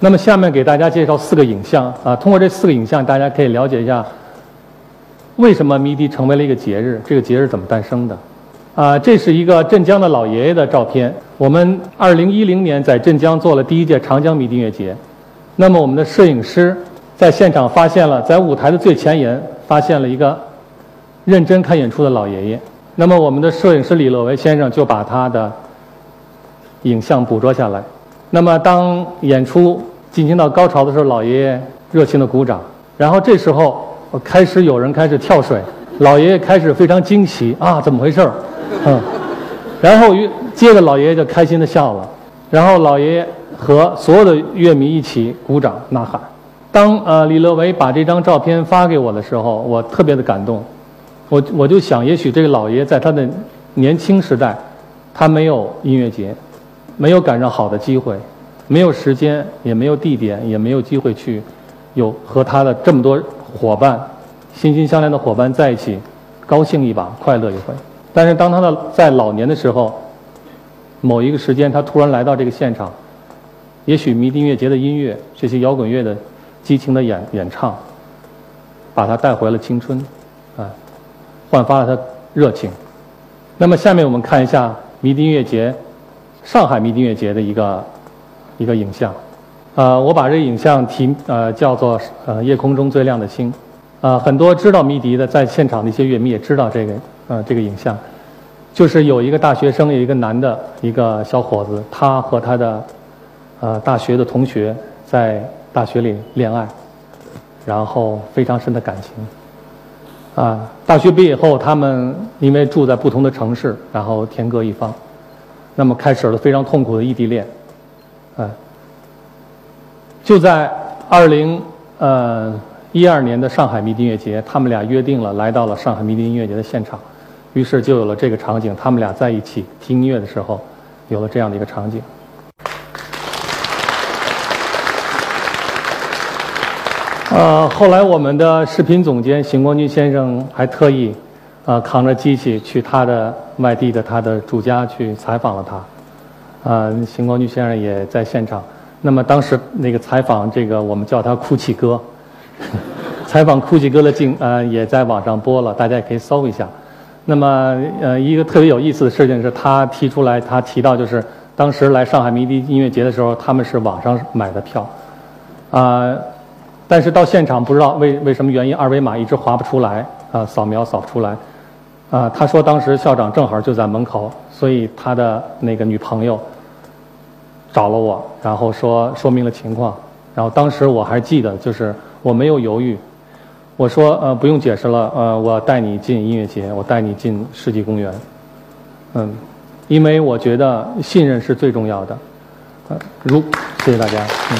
那么下面给大家介绍四个影像啊，通过这四个影像，大家可以了解一下为什么迷笛成为了一个节日，这个节日怎么诞生的。啊，这是一个镇江的老爷爷的照片。我们二零一零年在镇江做了第一届长江迷笛音乐节，那么我们的摄影师在现场发现了，在舞台的最前沿发现了一个认真看演出的老爷爷。那么我们的摄影师李乐维先生就把他的影像捕捉下来。那么当演出进行到高潮的时候，老爷爷热情的鼓掌。然后这时候开始有人开始跳水，老爷爷开始非常惊奇啊，怎么回事儿？嗯，然后接着老爷爷就开心的笑了，然后老爷爷和所有的乐迷一起鼓掌呐喊。当呃李乐维把这张照片发给我的时候，我特别的感动。我我就想，也许这个老爷在他的年轻时代，他没有音乐节，没有赶上好的机会，没有时间，也没有地点，也没有机会去有和他的这么多伙伴心心相连的伙伴在一起，高兴一把，快乐一回。但是当他的在老年的时候，某一个时间，他突然来到这个现场，也许迷笛音乐节的音乐，这些摇滚乐的激情的演演唱，把他带回了青春，啊，焕发了他热情。那么下面我们看一下迷笛音乐节，上海迷笛音乐节的一个一个影像，呃，我把这个影像题呃叫做呃夜空中最亮的星，啊，很多知道迷笛的在现场的一些乐迷也知道这个。呃，这个影像，就是有一个大学生，有一个男的，一个小伙子，他和他的呃大学的同学在大学里恋爱，然后非常深的感情。啊，大学毕业后，他们因为住在不同的城市，然后天各一方，那么开始了非常痛苦的异地恋。啊，就在二零呃一二年的上海迷笛音乐节，他们俩约定了来到了上海迷笛音乐节的现场。于是就有了这个场景，他们俩在一起听音乐的时候，有了这样的一个场景。呃，后来我们的视频总监邢光军先生还特意，呃，扛着机器去他的外地的他的住家去采访了他。啊，邢光军先生也在现场。那么当时那个采访，这个我们叫他“哭泣哥”，采访“哭泣哥”的镜呃也在网上播了，大家也可以搜一下。那么，呃，一个特别有意思的事情是他提出来，他提到就是当时来上海迷笛音乐节的时候，他们是网上买的票，啊，但是到现场不知道为为什么原因，二维码一直划不出来，啊，扫描扫不出来，啊，他说当时校长正好就在门口，所以他的那个女朋友找了我，然后说说明了情况，然后当时我还记得，就是我没有犹豫。我说呃不用解释了呃我带你进音乐节我带你进世纪公园，嗯，因为我觉得信任是最重要的，呃如谢谢大家嗯，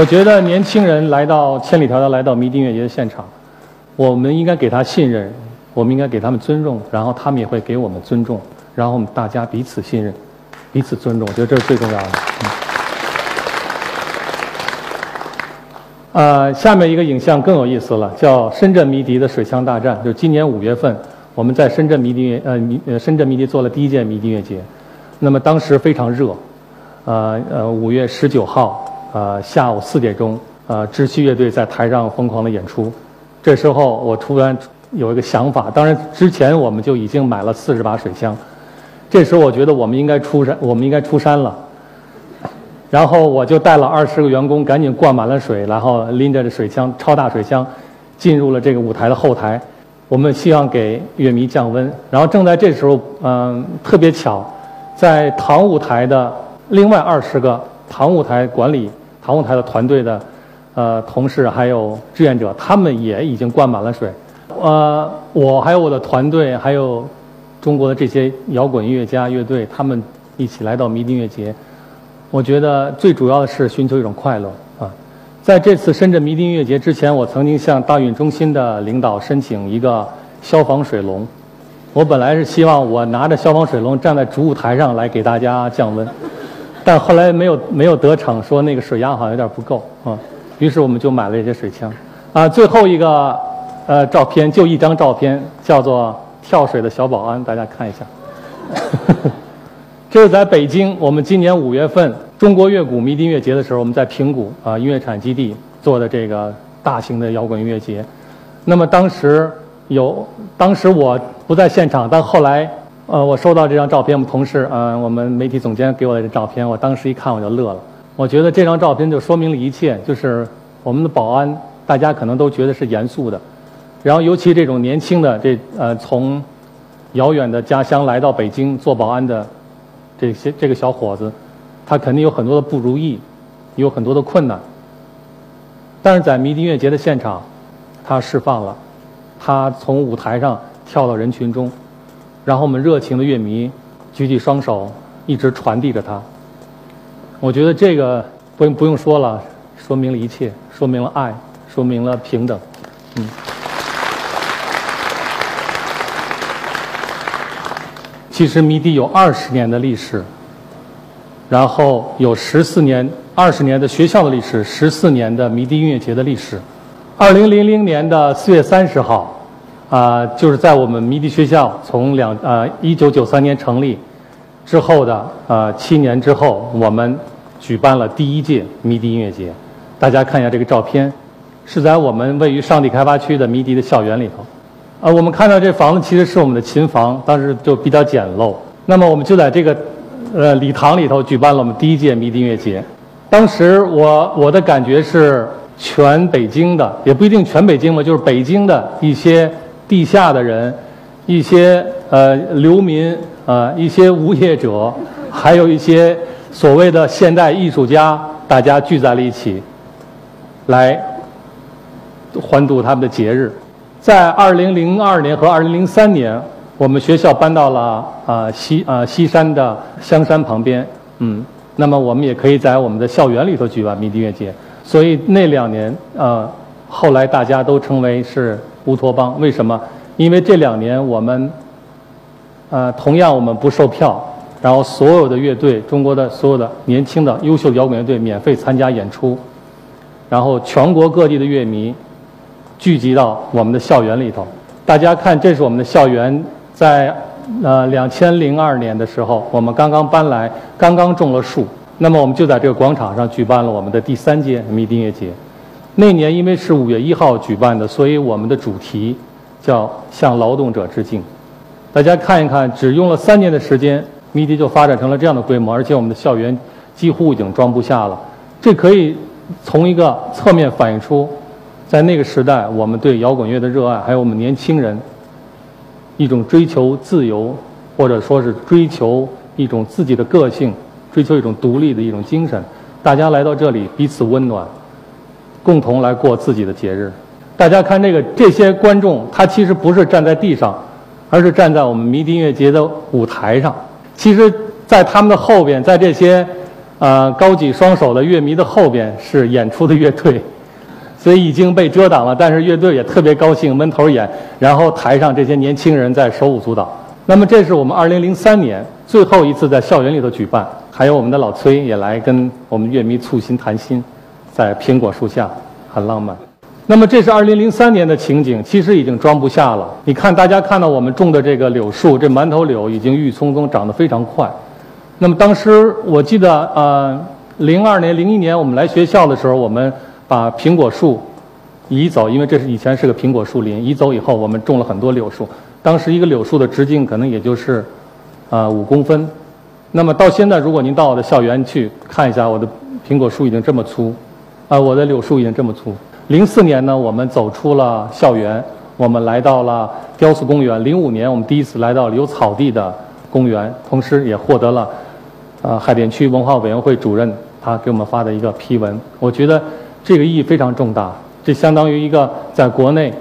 我觉得年轻人来到千里迢迢来到迷笛音乐节的现场，我们应该给他信任，我们应该给他们尊重，然后他们也会给我们尊重，然后我们大家彼此信任，彼此尊重，我觉得这是最重要的。呃，下面一个影像更有意思了，叫深圳迷笛的水枪大战。就今年五月份，我们在深圳迷笛呃迷呃深圳迷笛做了第一届迷笛音乐节，那么当时非常热，呃呃五月十九号呃下午四点钟，呃知趣乐队在台上疯狂的演出，这时候我突然有一个想法，当然之前我们就已经买了四十把水枪，这时候我觉得我们应该出山，我们应该出山了。然后我就带了二十个员工，赶紧灌满了水，然后拎着这水枪，超大水枪，进入了这个舞台的后台。我们希望给乐迷降温。然后正在这时候，嗯，特别巧，在唐舞台的另外二十个唐舞台管理唐舞台的团队的呃同事还有志愿者，他们也已经灌满了水。呃，我还有我的团队，还有中国的这些摇滚音乐家乐队，他们一起来到迷笛音乐节。我觉得最主要的是寻求一种快乐啊！在这次深圳迷笛音乐节之前，我曾经向大运中心的领导申请一个消防水龙。我本来是希望我拿着消防水龙站在主舞台上来给大家降温，但后来没有没有得逞，说那个水压好像有点不够啊。于是我们就买了一些水枪啊。最后一个呃照片就一张照片，叫做跳水的小保安，大家看一下。这是在北京，我们今年五月份中国乐谷迷笛音乐节的时候，我们在平谷啊音乐产基地做的这个大型的摇滚音乐节。那么当时有，当时我不在现场，但后来呃我收到这张照片，我们同事啊我们媒体总监给我的这照片，我当时一看我就乐了。我觉得这张照片就说明了一切，就是我们的保安，大家可能都觉得是严肃的，然后尤其这种年轻的这呃从遥远的家乡来到北京做保安的这些这个小伙子。他肯定有很多的不如意，有很多的困难，但是在迷笛音乐节的现场，他释放了，他从舞台上跳到人群中，然后我们热情的乐迷举起双手，一直传递着他。我觉得这个不用不用说了，说明了一切，说明了爱，说明了平等。嗯。其实迷笛有二十年的历史。然后有十四年、二十年的学校的历史，十四年的迷笛音乐节的历史。二零零零年的四月三十号，啊，就是在我们迷笛学校从两呃一九九三年成立之后的呃七年之后，我们举办了第一届迷笛音乐节。大家看一下这个照片，是在我们位于上地开发区的迷笛的校园里头。啊，我们看到这房子其实是我们的琴房，当时就比较简陋。那么我们就在这个。呃，礼堂里头举办了我们第一届迷笛音乐节。当时我我的感觉是，全北京的也不一定全北京吧，就是北京的一些地下的人，一些呃流民啊，一些无业者，还有一些所谓的现代艺术家，大家聚在了一起，来欢度他们的节日。在二零零二年和二零零三年。我们学校搬到了啊西啊西山的香山旁边，嗯，那么我们也可以在我们的校园里头举办迷笛音乐节。所以那两年啊，后来大家都称为是乌托邦。为什么？因为这两年我们啊，同样我们不售票，然后所有的乐队，中国的所有的年轻的优秀摇滚乐队免费参加演出，然后全国各地的乐迷聚集到我们的校园里头。大家看，这是我们的校园。在呃两千零二年的时候，我们刚刚搬来，刚刚种了树。那么我们就在这个广场上举办了我们的第三届迷笛音乐节。那年因为是五月一号举办的，所以我们的主题叫向劳动者致敬。大家看一看，只用了三年的时间，迷笛就发展成了这样的规模，而且我们的校园几乎已经装不下了。这可以从一个侧面反映出，在那个时代，我们对摇滚乐的热爱，还有我们年轻人。一种追求自由，或者说是追求一种自己的个性，追求一种独立的一种精神。大家来到这里，彼此温暖，共同来过自己的节日。大家看这个，这些观众他其实不是站在地上，而是站在我们迷笛音乐节的舞台上。其实，在他们的后边，在这些呃高举双手的乐迷的后边，是演出的乐队。所以已经被遮挡了，但是乐队也特别高兴，闷头演。然后台上这些年轻人在手舞足蹈。那么这是我们2003年最后一次在校园里头举办，还有我们的老崔也来跟我们乐迷促心谈心，在苹果树下，很浪漫。那么这是2003年的情景，其实已经装不下了。你看，大家看到我们种的这个柳树，这馒头柳已经郁郁葱葱，长得非常快。那么当时我记得，呃，02年、01年我们来学校的时候，我们。把苹果树移走，因为这是以前是个苹果树林。移走以后，我们种了很多柳树。当时一个柳树的直径可能也就是呃五公分。那么到现在，如果您到我的校园去看一下，我的苹果树已经这么粗，啊，我的柳树已经这么粗。零四年呢，我们走出了校园，我们来到了雕塑公园。零五年，我们第一次来到有草地的公园，同时也获得了啊海淀区文化委员会主任他给我们发的一个批文。我觉得。这个意义非常重大，这相当于一个在国内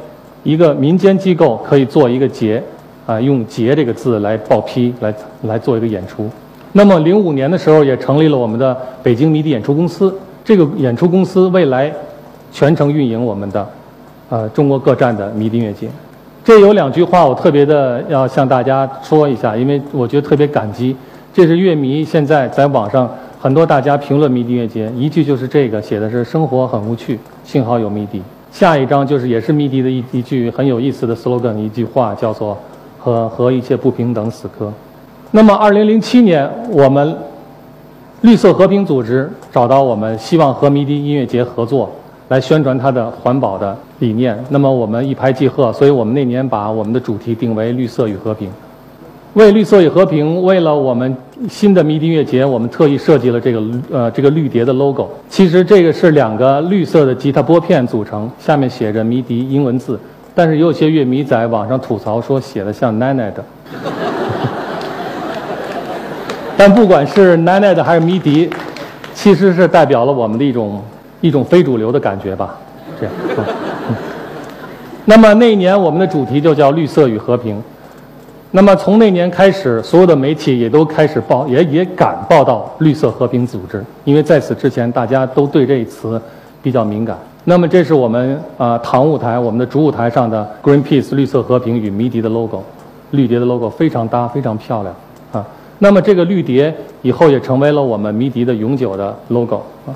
一个民间机构可以做一个节，啊，用“节”这个字来报批，来来做一个演出。那么，零五年的时候也成立了我们的北京迷笛演出公司。这个演出公司未来全程运营我们的呃中国各站的迷笛音乐节。这有两句话我特别的要向大家说一下，因为我觉得特别感激。这是乐迷现在在网上。很多大家评论迷笛音乐节，一句就是这个，写的是生活很无趣，幸好有迷笛。下一章就是也是迷笛的一一句很有意思的 slogan，一句话叫做和和一切不平等死磕。那么，二零零七年我们绿色和平组织找到我们，希望和迷笛音乐节合作，来宣传它的环保的理念。那么我们一拍即合，所以我们那年把我们的主题定为“绿色与和平”。为绿色与和平，为了我们新的迷笛音乐节，我们特意设计了这个呃这个绿蝶的 logo。其实这个是两个绿色的吉他拨片组成，下面写着迷笛英文字，但是也有些乐迷在网上吐槽说写的像奶奶的。但不管是奶奶的还是迷笛，其实是代表了我们的一种一种非主流的感觉吧。这样。那么那一年我们的主题就叫“绿色与和平”。那么从那年开始，所有的媒体也都开始报，也也敢报道绿色和平组织，因为在此之前大家都对这一词比较敏感。那么这是我们啊堂舞台，我们的主舞台上的 Greenpeace 绿色和平与迷笛的 logo，绿蝶的 logo 非常搭，非常漂亮啊。那么这个绿蝶以后也成为了我们迷笛的永久的 logo 啊。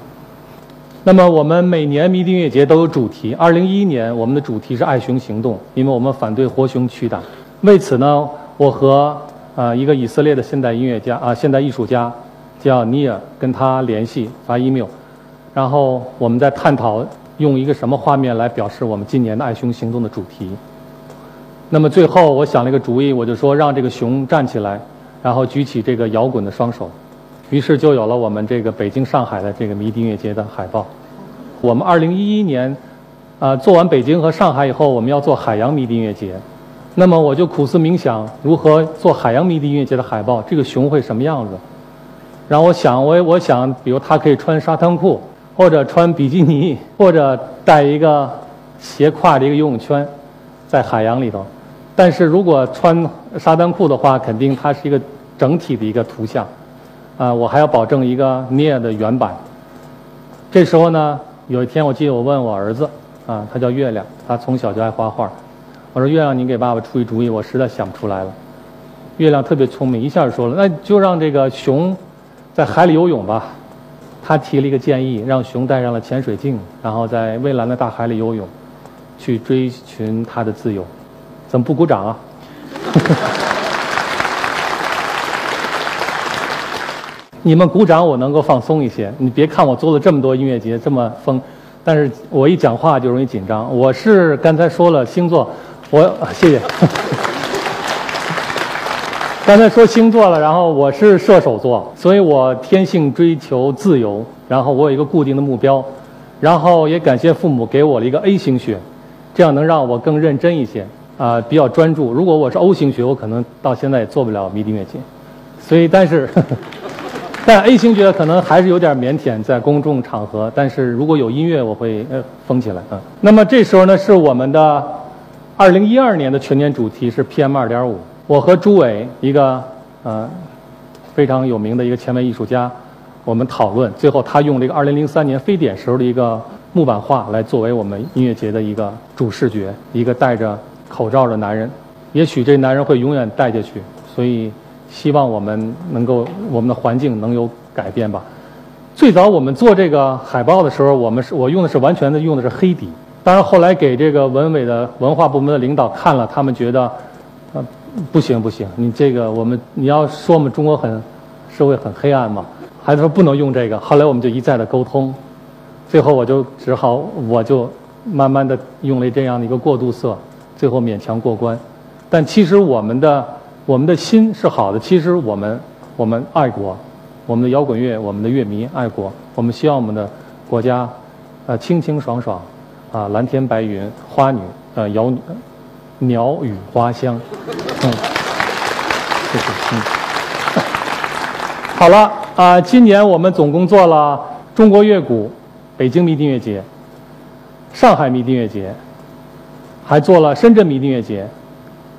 那么我们每年迷笛音乐节都有主题，二零一一年我们的主题是爱熊行动，因为我们反对活熊驱打。为此呢。我和啊一个以色列的现代音乐家啊现代艺术家叫尼尔，跟他联系发 email，然后我们在探讨用一个什么画面来表示我们今年的爱熊行动的主题。那么最后我想了一个主意，我就说让这个熊站起来，然后举起这个摇滚的双手，于是就有了我们这个北京、上海的这个迷笛音乐节的海报。我们二零一一年啊做完北京和上海以后，我们要做海洋迷笛音乐节。那么我就苦思冥想，如何做海洋迷笛音乐节的海报？这个熊会什么样子？然后我想，我我想，比如它可以穿沙滩裤，或者穿比基尼，或者带一个斜挎的一个游泳圈，在海洋里头。但是如果穿沙滩裤的话，肯定它是一个整体的一个图像。啊，我还要保证一个聂的原版。这时候呢，有一天我记得我问我儿子，啊，他叫月亮，他从小就爱画画。我说：“月亮，你给爸爸出一主意，我实在想不出来了。”月亮特别聪明，一下就说了：“那就让这个熊在海里游泳吧。”他提了一个建议，让熊戴上了潜水镜，然后在蔚蓝的大海里游泳，去追寻他的自由。怎么不鼓掌啊？你们鼓掌，我能够放松一些。你别看我做了这么多音乐节，这么疯，但是我一讲话就容易紧张。我是刚才说了星座。我谢谢。刚才说星座了，然后我是射手座，所以我天性追求自由，然后我有一个固定的目标，然后也感谢父母给我了一个 A 型血，这样能让我更认真一些啊，比较专注。如果我是 O 型血，我可能到现在也做不了迷笛乐节。所以，但是，但 A 型血可能还是有点腼腆，在公众场合。但是如果有音乐，我会呃疯起来啊。那么这时候呢，是我们的。二零一二年的全年主题是 PM 二点五。我和朱伟一个呃非常有名的一个前卫艺术家，我们讨论，最后他用这个二零零三年非典时候的一个木板画来作为我们音乐节的一个主视觉，一个戴着口罩的男人。也许这男人会永远戴下去，所以希望我们能够我们的环境能有改变吧。最早我们做这个海报的时候，我们是我用的是完全的用的是黑底。当然，后来给这个文委的文化部门的领导看了，他们觉得，呃，不行不行，你这个我们你要说我们中国很社会很黑暗嘛，还是说不能用这个。后来我们就一再的沟通，最后我就只好我就慢慢的用了这样的一个过渡色，最后勉强过关。但其实我们的我们的心是好的，其实我们我们爱国，我们的摇滚乐，我们的乐迷爱国，我们希望我们的国家，呃，清清爽爽。啊，蓝天白云，花女，呃，鸟，鸟语花香，嗯，谢谢，嗯，好了，啊，今年我们总共做了中国乐谷、北京迷笛乐节、上海迷笛乐节，还做了深圳迷笛乐节，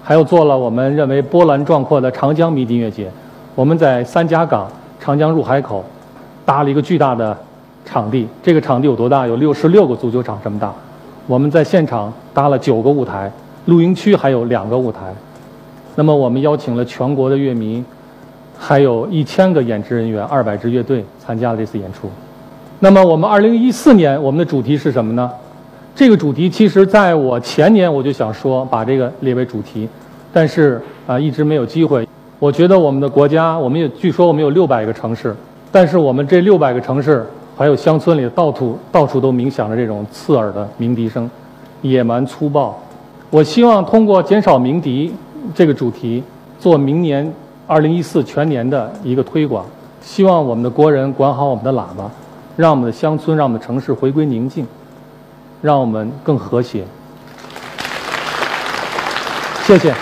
还有做了我们认为波澜壮阔的长江迷笛音乐节。我们在三家港、长江入海口搭了一个巨大的。场地，这个场地有多大？有六十六个足球场这么大。我们在现场搭了九个舞台，露营区还有两个舞台。那么我们邀请了全国的乐迷，还有一千个演职人员、二百支乐队参加了这次演出。那么我们二零一四年我们的主题是什么呢？这个主题其实在我前年我就想说把这个列为主题，但是啊一直没有机会。我觉得我们的国家，我们也据说我们有六百个城市。但是我们这六百个城市还有乡村里，到处到处都鸣响着这种刺耳的鸣笛声，野蛮粗暴。我希望通过减少鸣笛这个主题，做明年二零一四全年的一个推广。希望我们的国人管好我们的喇叭，让我们的乡村、让我们的城市回归宁静，让我们更和谐。谢谢。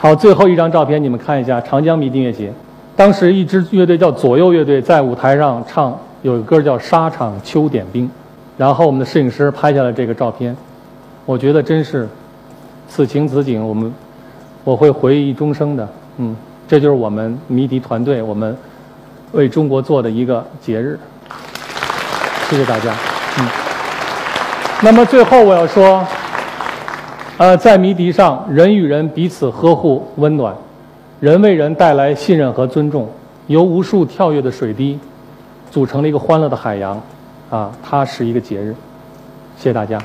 好，最后一张照片，你们看一下长江迷笛音乐节。当时一支乐队叫左右乐队在舞台上唱，有一歌叫《沙场秋点兵》，然后我们的摄影师拍下了这个照片。我觉得真是此情此景，我们我会回忆终生的。嗯，这就是我们迷笛团队，我们为中国做的一个节日。谢谢大家。嗯，那么最后我要说。呃，在迷笛上，人与人彼此呵护、温暖，人为人带来信任和尊重，由无数跳跃的水滴组成了一个欢乐的海洋，啊，它是一个节日。谢谢大家。